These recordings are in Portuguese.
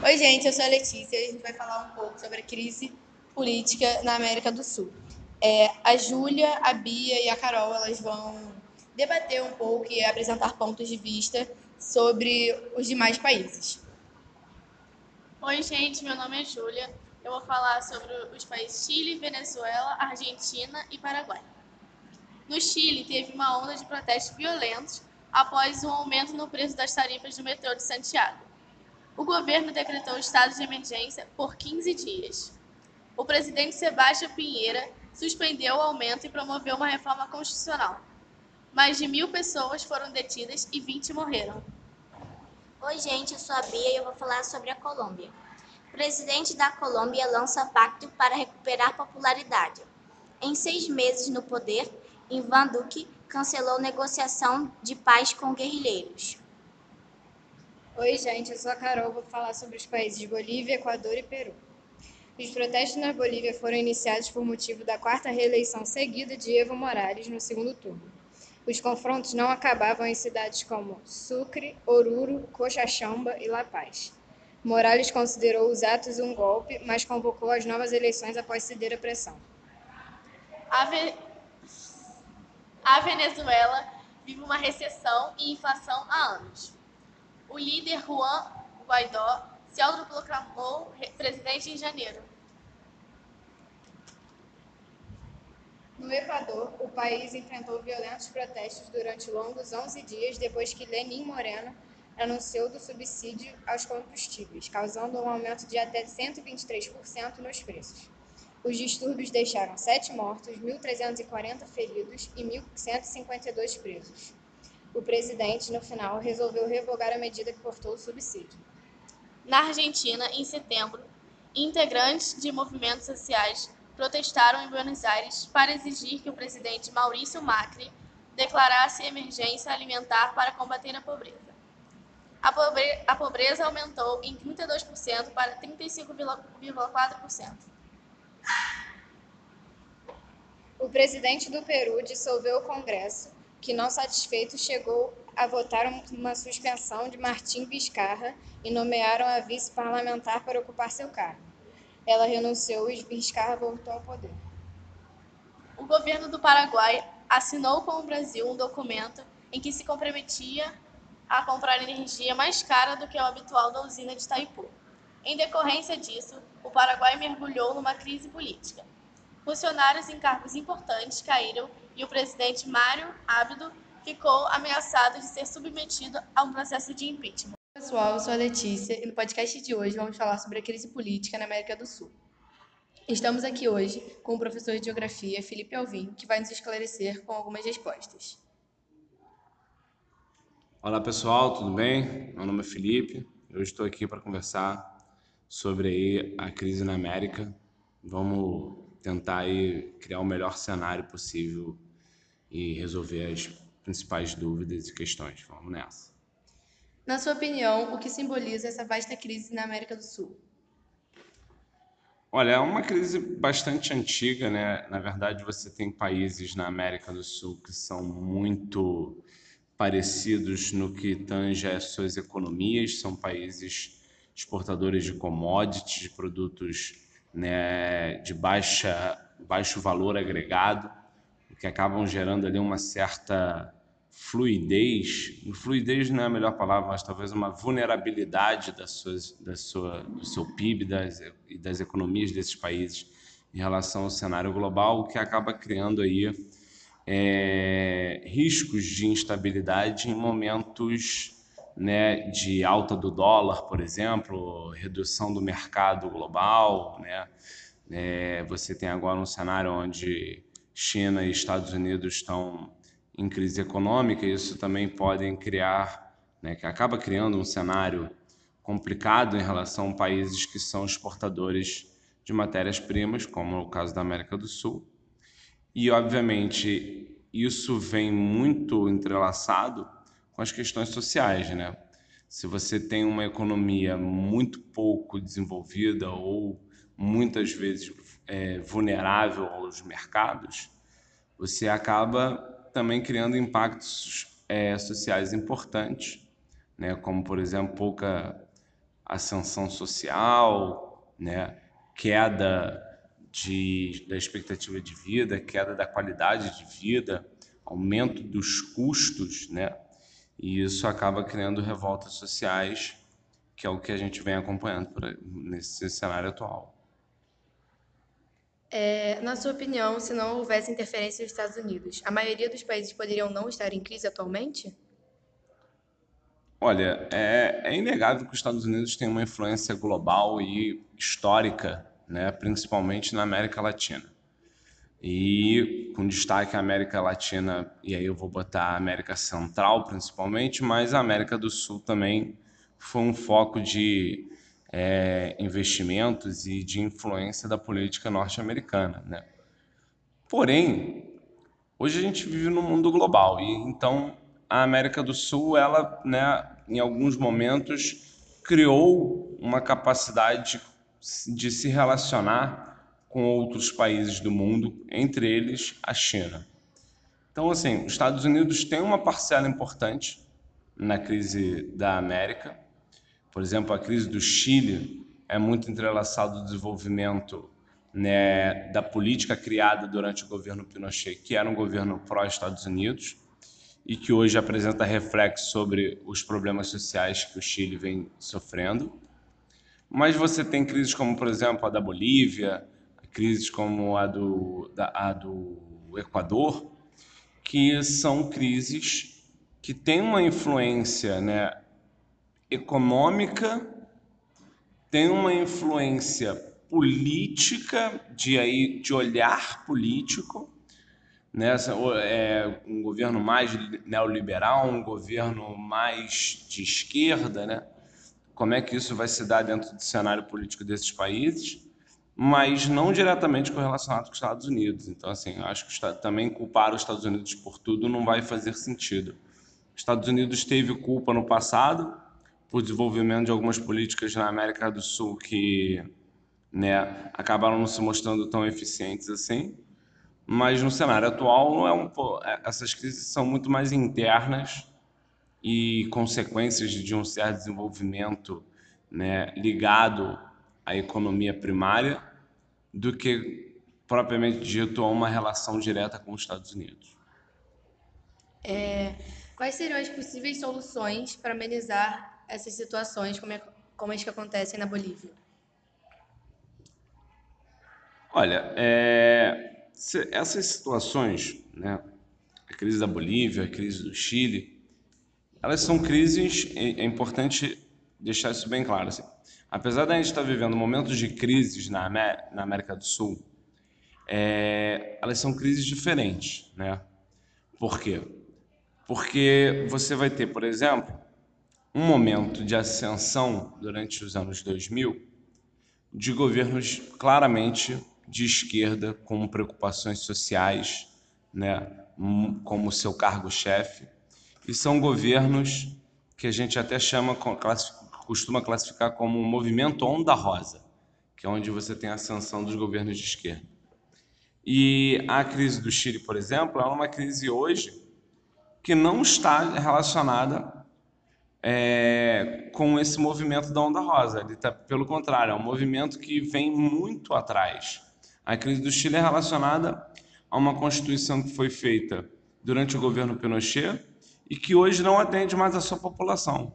Oi, gente, eu sou a Letícia e a gente vai falar um pouco sobre a crise política na América do Sul. É, a Júlia, a Bia e a Carol elas vão debater um pouco e apresentar pontos de vista sobre os demais países. Oi, gente, meu nome é Júlia. Eu vou falar sobre os países Chile, Venezuela, Argentina e Paraguai. No Chile, teve uma onda de protestos violentos após o um aumento no preço das tarifas do metrô de Santiago o governo decretou estado de emergência por 15 dias. O presidente Sebastião Pinheira suspendeu o aumento e promoveu uma reforma constitucional. Mais de mil pessoas foram detidas e 20 morreram. Oi, gente, eu sou a Bia e eu vou falar sobre a Colômbia. O presidente da Colômbia lança pacto para recuperar popularidade. Em seis meses no poder, Ivan Duque cancelou negociação de paz com guerrilheiros. Oi, gente, eu sou a Carol, vou falar sobre os países Bolívia, Equador e Peru. Os protestos na Bolívia foram iniciados por motivo da quarta reeleição seguida de Evo Morales no segundo turno. Os confrontos não acabavam em cidades como Sucre, Oruro, Coxachamba e La Paz. Morales considerou os atos um golpe, mas convocou as novas eleições após ceder a pressão. A, Ve... a Venezuela vive uma recessão e inflação há anos o líder Juan Guaidó se autoproclamou presidente em janeiro. No Equador, o país enfrentou violentos protestos durante longos 11 dias depois que Lenin Moreno anunciou do subsídio aos combustíveis, causando um aumento de até 123% nos preços. Os distúrbios deixaram sete mortos, 1.340 feridos e 1.152 presos o presidente, no final, resolveu revogar a medida que cortou o subsídio. Na Argentina, em setembro, integrantes de movimentos sociais protestaram em Buenos Aires para exigir que o presidente Maurício Macri declarasse emergência alimentar para combater a pobreza. A, pobre a pobreza aumentou em 32% para 35,4%. O presidente do Peru dissolveu o Congresso que, não satisfeito, chegou a votar uma suspensão de Martim Vizcarra e nomearam a vice-parlamentar para ocupar seu cargo. Ela renunciou e Vizcarra voltou ao poder. O governo do Paraguai assinou com o Brasil um documento em que se comprometia a comprar energia mais cara do que o habitual da usina de Itaipu. Em decorrência disso, o Paraguai mergulhou numa crise política. Funcionários em cargos importantes caíram e o presidente Mário Ábido ficou ameaçado de ser submetido a um processo de impeachment. Pessoal, eu sou a Letícia e no podcast de hoje vamos falar sobre a crise política na América do Sul. Estamos aqui hoje com o professor de Geografia, Felipe Alvim, que vai nos esclarecer com algumas respostas. Olá pessoal, tudo bem? Meu nome é Felipe, eu estou aqui para conversar sobre aí a crise na América. Vamos tentar aí criar o melhor cenário possível e resolver as principais dúvidas e questões. Vamos nessa. Na sua opinião, o que simboliza essa vasta crise na América do Sul? Olha, é uma crise bastante antiga, né? Na verdade, você tem países na América do Sul que são muito parecidos no que tange às suas economias, são países exportadores de commodities, de produtos né, de baixa, baixo valor agregado, que acabam gerando ali uma certa fluidez. Fluidez não é a melhor palavra, mas talvez uma vulnerabilidade das suas, da sua, do seu PIB das, e das economias desses países em relação ao cenário global, o que acaba criando aí é, riscos de instabilidade em momentos né, de alta do dólar, por exemplo, redução do mercado global, né? É, você tem agora um cenário onde China e Estados Unidos estão em crise econômica, isso também pode criar, né, que acaba criando um cenário complicado em relação a países que são exportadores de matérias-primas, como o caso da América do Sul. E, obviamente, isso vem muito entrelaçado com as questões sociais, né? Se você tem uma economia muito pouco desenvolvida ou muitas vezes é, vulnerável aos mercados, você acaba também criando impactos é, sociais importantes, né? como por exemplo pouca ascensão social, né? queda de, da expectativa de vida, queda da qualidade de vida, aumento dos custos, né? E isso acaba criando revoltas sociais, que é o que a gente vem acompanhando por, nesse cenário atual. É, na sua opinião, se não houvesse interferência dos Estados Unidos, a maioria dos países poderiam não estar em crise atualmente? Olha, é, é inegável que os Estados Unidos têm uma influência global e histórica, né, principalmente na América Latina. E com destaque à América Latina, e aí eu vou botar a América Central principalmente, mas a América do Sul também foi um foco de é, investimentos e de influência da política norte-americana. Né? Porém, hoje a gente vive num mundo global e então a América do Sul, ela, né, em alguns momentos, criou uma capacidade de, se relacionar com outros países do mundo, entre eles a China. Então, assim, os Estados Unidos têm uma parcela importante na crise da América, por exemplo, a crise do Chile é muito entrelaçada ao desenvolvimento né, da política criada durante o governo Pinochet, que era um governo pró-Estados Unidos e que hoje apresenta reflexo sobre os problemas sociais que o Chile vem sofrendo. Mas você tem crises como, por exemplo, a da Bolívia, crises como a do, da, a do Equador, que são crises que têm uma influência né, econômica, tem uma influência política, de, aí, de olhar político, nessa é um governo mais neoliberal, um governo mais de esquerda, né? Como é que isso vai se dar dentro do cenário político desses países? Mas não diretamente correlacionado com os Estados Unidos. Então, assim, acho que também culpar os Estados Unidos por tudo não vai fazer sentido. Os Estados Unidos teve culpa no passado, por desenvolvimento de algumas políticas na América do Sul que né, acabaram não se mostrando tão eficientes assim. Mas no cenário atual, é um, é, essas crises são muito mais internas e consequências de um certo desenvolvimento né, ligado à economia primária do que propriamente dito a uma relação direta com os Estados Unidos. É, quais seriam as possíveis soluções para amenizar essas situações como, é, como as que acontecem na Bolívia? Olha, é, essas situações, né, a crise da Bolívia, a crise do Chile, elas são crises, é, é importante deixar isso bem claro. Assim, apesar da gente estar vivendo momentos de crises na, na América do Sul, é, elas são crises diferentes, né? Por quê? Porque você vai ter, por exemplo, um momento de ascensão durante os anos 2000 de governos claramente de esquerda com preocupações sociais, né, como seu cargo-chefe, e são governos que a gente até chama costuma classificar como um movimento onda rosa, que é onde você tem a ascensão dos governos de esquerda. E a crise do Chile, por exemplo, é uma crise hoje que não está relacionada é, com esse movimento da onda rosa. Ele tá, pelo contrário, é um movimento que vem muito atrás. A crise do Chile é relacionada a uma constituição que foi feita durante o governo Pinochet e que hoje não atende mais a sua população.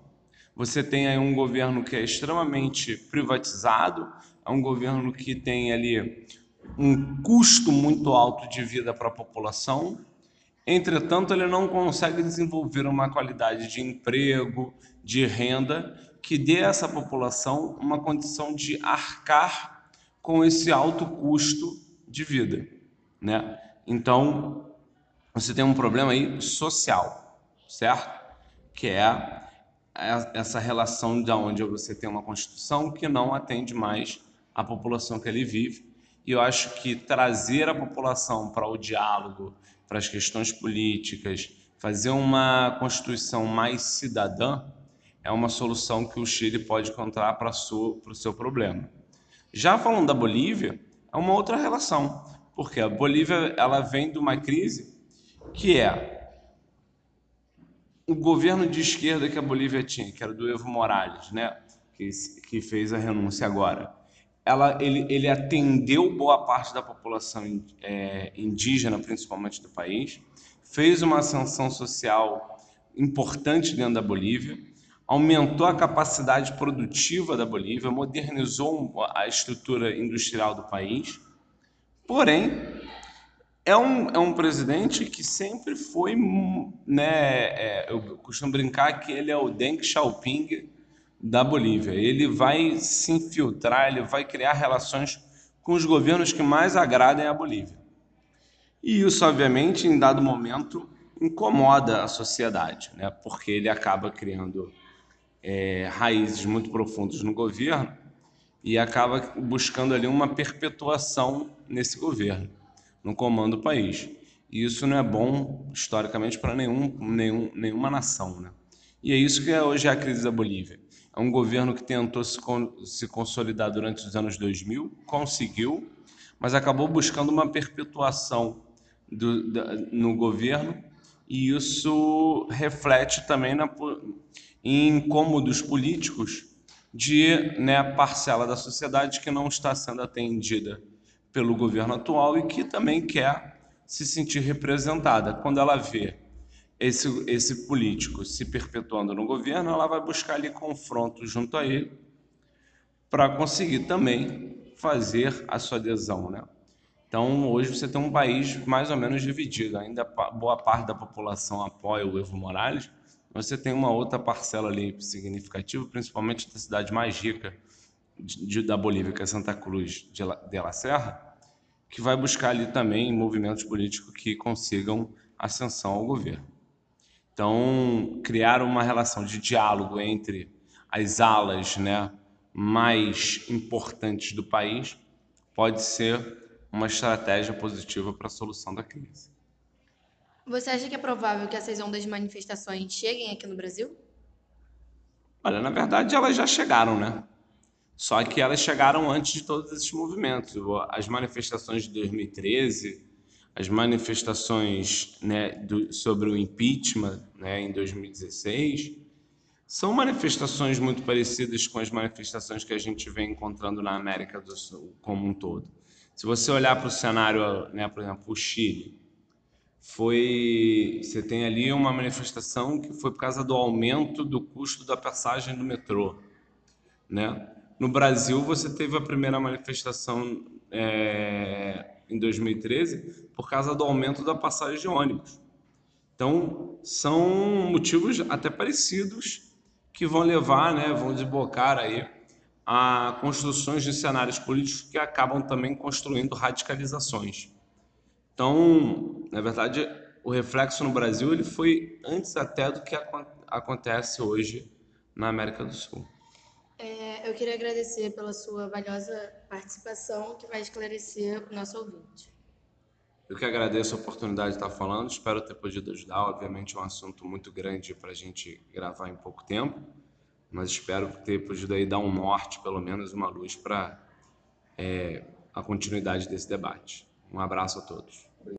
Você tem aí um governo que é extremamente privatizado, é um governo que tem ali um custo muito alto de vida para a população, Entretanto, ele não consegue desenvolver uma qualidade de emprego, de renda, que dê a essa população uma condição de arcar com esse alto custo de vida. Né? Então, você tem um problema aí social, certo? Que é essa relação de onde você tem uma Constituição que não atende mais a população que ele vive. E eu acho que trazer a população para o diálogo, para as questões políticas, fazer uma Constituição mais cidadã é uma solução que o Chile pode encontrar para o seu problema. Já falando da Bolívia, é uma outra relação, porque a Bolívia ela vem de uma crise que é o governo de esquerda que a Bolívia tinha, que era do Evo Morales, né? que, que fez a renúncia agora, ela, ele, ele atendeu boa parte da população é, indígena, principalmente do país, fez uma ascensão social importante dentro da Bolívia, aumentou a capacidade produtiva da Bolívia, modernizou a estrutura industrial do país. Porém, é um, é um presidente que sempre foi, né, é, eu costumo brincar que ele é o Deng Xiaoping da Bolívia. Ele vai se infiltrar, ele vai criar relações com os governos que mais agradem a Bolívia. E isso, obviamente, em dado momento, incomoda a sociedade, né? porque ele acaba criando é, raízes muito profundas no governo e acaba buscando ali uma perpetuação nesse governo, no comando do país. E isso não é bom, historicamente, para nenhum, nenhum, nenhuma nação. Né? E é isso que é hoje a crise da Bolívia. É um governo que tentou se, se consolidar durante os anos 2000, conseguiu, mas acabou buscando uma perpetuação do, da, no governo e isso reflete também na, em incômodos políticos de né, parcela da sociedade que não está sendo atendida pelo governo atual e que também quer se sentir representada. Quando ela vê esse, esse político se perpetuando no governo, ela vai buscar ali confronto junto a ele para conseguir também fazer a sua adesão. Né? Então, hoje você tem um país mais ou menos dividido. Ainda boa parte da população apoia o Evo Morales, você tem uma outra parcela ali significativa, principalmente da cidade mais rica de, da Bolívia, que é Santa Cruz de la, de la Serra, que vai buscar ali também movimentos políticos que consigam ascensão ao governo. Então, criar uma relação de diálogo entre as alas né, mais importantes do país pode ser uma estratégia positiva para a solução da crise. Você acha que é provável que essas ondas de manifestações cheguem aqui no Brasil? Olha, na verdade elas já chegaram, né? Só que elas chegaram antes de todos esses movimentos. As manifestações de 2013, as manifestações né, do, sobre o impeachment né, em 2016, são manifestações muito parecidas com as manifestações que a gente vem encontrando na América do Sul como um todo. Se você olhar para o cenário, né, por exemplo, o Chile, foi você tem ali uma manifestação que foi por causa do aumento do custo da passagem do metrô, né? No Brasil você teve a primeira manifestação é, em 2013 por causa do aumento da passagem de ônibus. Então são motivos até parecidos que vão levar, né, vão desbocar aí a construções de cenários políticos que acabam também construindo radicalizações. Então, na verdade, o reflexo no Brasil ele foi antes até do que acontece hoje na América do Sul. É, eu queria agradecer pela sua valiosa participação, que vai esclarecer o nosso ouvinte. Eu que agradeço a oportunidade de estar falando, espero ter podido ajudar. Obviamente, é um assunto muito grande para a gente gravar em pouco tempo, mas espero ter podido aí dar um norte, pelo menos uma luz para é, a continuidade desse debate. Um abraço a todos.